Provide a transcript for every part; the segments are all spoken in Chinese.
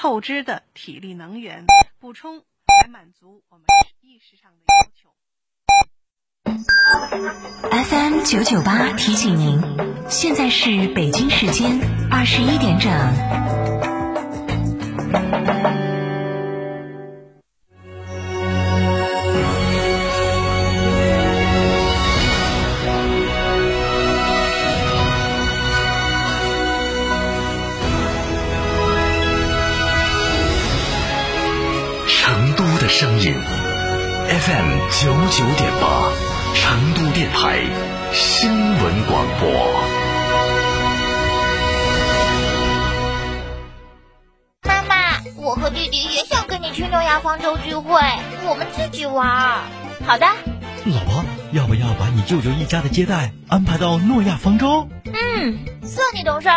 透支的体力能源，补充来满足我们意识上的要求。FM 九九八提醒您，现在是北京时间二十一点整。FM 九九点八，成都电台新闻广播。妈妈，我和弟弟也想跟你去诺亚方舟聚会，我们自己玩。好的。老婆，要不要把你舅舅一家的接待安排到诺亚方舟？嗯，算你懂事。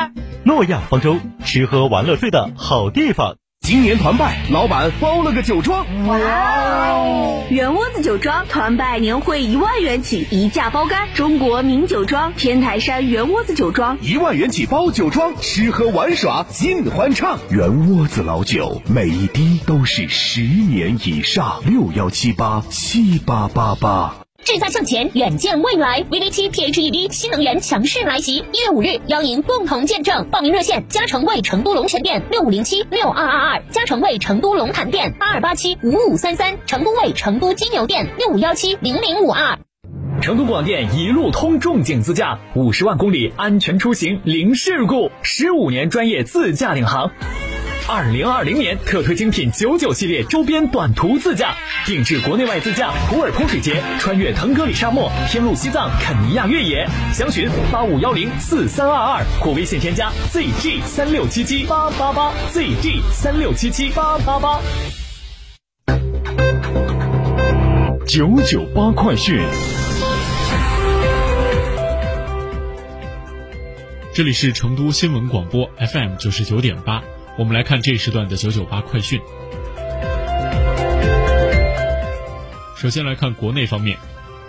诺亚方舟，吃喝玩乐睡的好地方。今年团拜，老板包了个酒庄。哇哦！圆窝子酒庄团拜年会一万元起，一价包干。中国名酒庄天台山圆窝子酒庄，一万元起包酒庄，吃喝玩耍尽欢畅。圆窝子老酒，每一滴都是十年以上。六幺七八七八八八。志在向前，远见未来。VV 七 PHEV 新能源强势来袭，一月五日邀您共同见证。报名热线：嘉诚卫成都龙泉店六五零七六二二二，嘉诚卫成都龙潭店八二八七五五三三，成都卫成都金牛店六五幺七零零五二。成都广电一路通重景自驾，五十万公里安全出行零事故，十五年专业自驾领航。二零二零年特推精品九九系列周边短途自驾，定制国内外自驾普洱泼水节，穿越腾格里沙漠，天路西藏肯尼亚越野。详询八五幺零四三二二或微信添加 zg 三六七七八八八 zg 三六七七八八八。九九八快讯，这里是成都新闻广播 FM 九十九点八。我们来看这时段的九九八快讯。首先来看国内方面，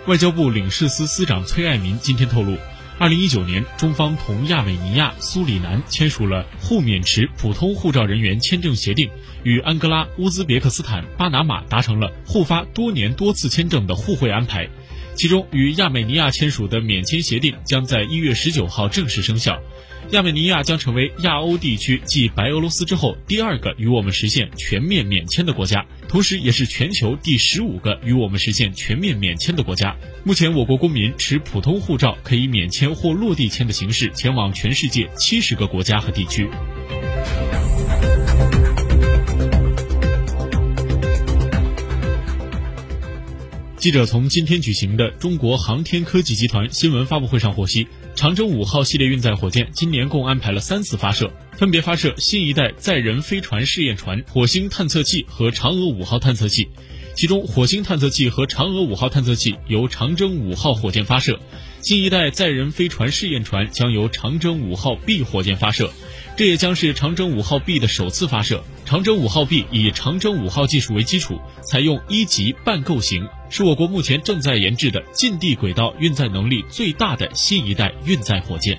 外交部领事司司长崔爱民今天透露，二零一九年中方同亚美尼亚苏里南签署了互免持普通护照人员签证协定，与安哥拉、乌兹别克斯坦、巴拿马达成了互发多年多次签证的互惠安排。其中，与亚美尼亚签署的免签协定将在一月十九号正式生效。亚美尼亚将成为亚欧地区继白俄罗斯之后第二个与我们实现全面免签的国家，同时也是全球第十五个与我们实现全面免签的国家。目前，我国公民持普通护照可以免签或落地签的形式前往全世界七十个国家和地区。记者从今天举行的中国航天科技集团新闻发布会上获悉。长征五号系列运载火箭今年共安排了三次发射，分别发射新一代载人飞船试验船、火星探测器和嫦娥五号探测器。其中，火星探测器和嫦娥五号探测器由长征五号火箭发射，新一代载人飞船试验船将由长征五号 B 火箭发射。这也将是长征五号 B 的首次发射。长征五号 B 以长征五号技术为基础，采用一级半构型，是我国目前正在研制的近地轨道运载能力最大的新一代运载火箭。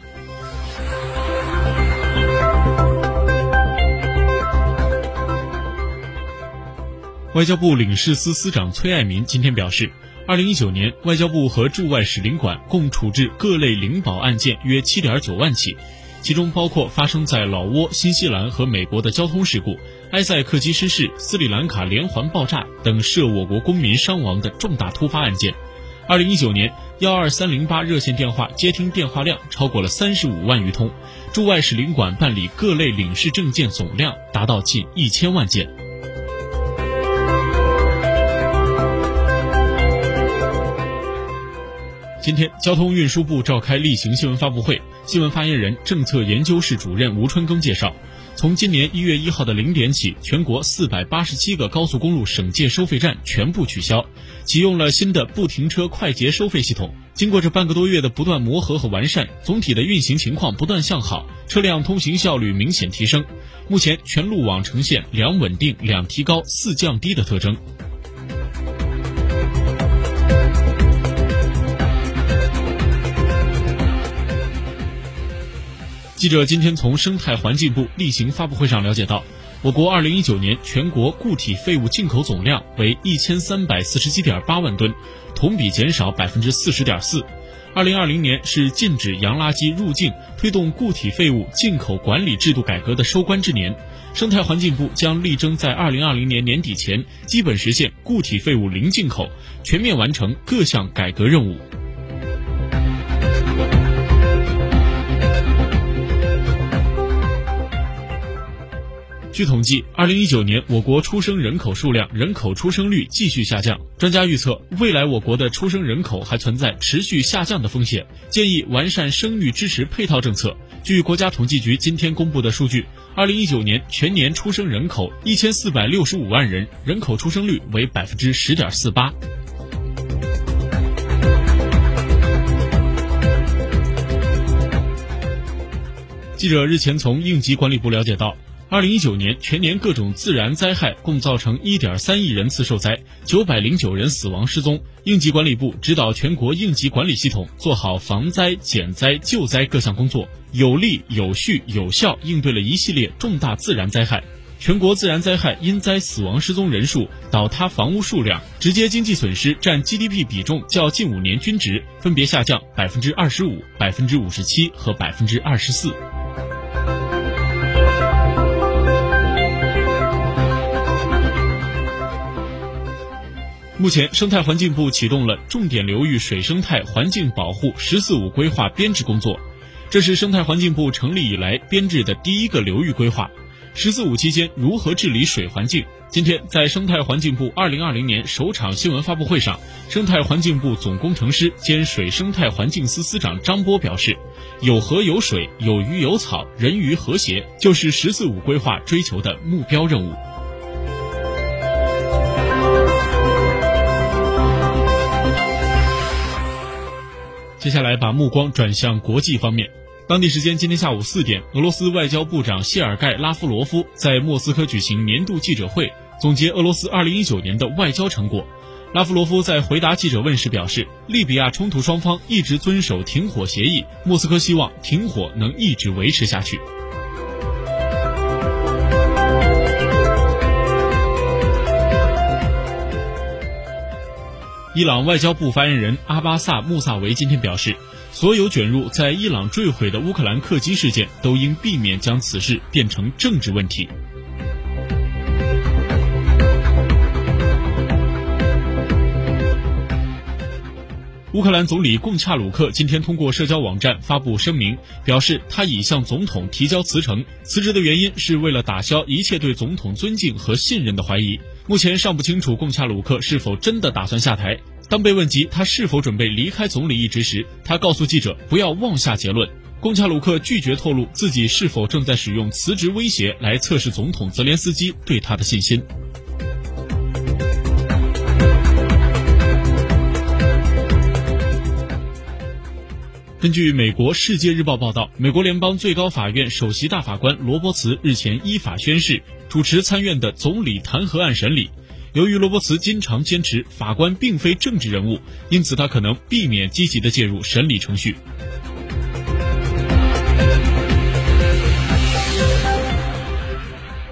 外交部领事司司长崔爱民今天表示，二零一九年，外交部和驻外使领馆共处置各类领保案件约七点九万起。其中包括发生在老挝、新西兰和美国的交通事故、埃塞克基失事、斯里兰卡连环爆炸等涉我国公民伤亡的重大突发案件。二零一九年，幺二三零八热线电话接听电话量超过了三十五万余通，驻外使领馆办理各类领事证件总量达到近一千万件。今天，交通运输部召开例行新闻发布会。新闻发言人、政策研究室主任吴春耕介绍，从今年一月一号的零点起，全国四百八十七个高速公路省界收费站全部取消，启用了新的不停车快捷收费系统。经过这半个多月的不断磨合和完善，总体的运行情况不断向好，车辆通行效率明显提升。目前，全路网呈现两稳定、两提高、四降低的特征。记者今天从生态环境部例行发布会上了解到，我国二零一九年全国固体废物进口总量为一千三百四十七点八万吨，同比减少百分之四十点四。二零二零年是禁止洋垃圾入境、推动固体废物进口管理制度改革的收官之年。生态环境部将力争在二零二零年年底前基本实现固体废物零进口，全面完成各项改革任务。据统计，二零一九年我国出生人口数量、人口出生率继续下降。专家预测，未来我国的出生人口还存在持续下降的风险，建议完善生育支持配套政策。据国家统计局今天公布的数据，二零一九年全年出生人口一千四百六十五万人，人口出生率为百分之十点四八。记者日前从应急管理部了解到。二零一九年全年各种自然灾害共造成一点三亿人次受灾，九百零九人死亡失踪。应急管理部指导全国应急管理系统做好防灾、减灾、救灾各项工作，有力、有序、有效应对了一系列重大自然灾害。全国自然灾害因灾死亡失踪人数、倒塌房屋数量、直接经济损失占 GDP 比重较近五年均值分别下降百分之二十五、百分之五十七和百分之二十四。目前，生态环境部启动了重点流域水生态环境保护“十四五”规划编制工作，这是生态环境部成立以来编制的第一个流域规划。“十四五”期间如何治理水环境？今天，在生态环境部二零二零年首场新闻发布会上，生态环境部总工程师兼水生态环境司司长张波表示：“有河有水，有鱼有草，人鱼和谐，就是‘十四五’规划追求的目标任务。”接下来把目光转向国际方面。当地时间今天下午四点，俄罗斯外交部长谢尔盖·拉夫罗夫在莫斯科举行年度记者会，总结俄罗斯2019年的外交成果。拉夫罗夫在回答记者问时表示，利比亚冲突双方一直遵守停火协议，莫斯科希望停火能一直维持下去。伊朗外交部发言人阿巴萨·穆萨维今天表示，所有卷入在伊朗坠毁的乌克兰客机事件都应避免将此事变成政治问题。乌克兰总理贡恰鲁克今天通过社交网站发布声明，表示他已向总统提交辞呈，辞职的原因是为了打消一切对总统尊敬和信任的怀疑。目前尚不清楚贡恰鲁克是否真的打算下台。当被问及他是否准备离开总理一职时，他告诉记者不要妄下结论。贡恰鲁克拒绝透露自己是否正在使用辞职威胁来测试总统泽连斯基对他的信心。根据美国《世界日报》报道，美国联邦最高法院首席大法官罗伯茨日前依法宣誓。主持参院的总理弹劾案审理。由于罗伯茨经常坚持法官并非政治人物，因此他可能避免积极的介入审理程序。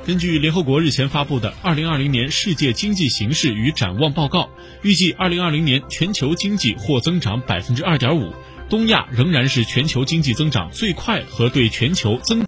根据联合国日前发布的《二零二零年世界经济形势与展望报告》，预计二零二零年全球经济或增长百分之二点五，东亚仍然是全球经济增长最快和对全球增。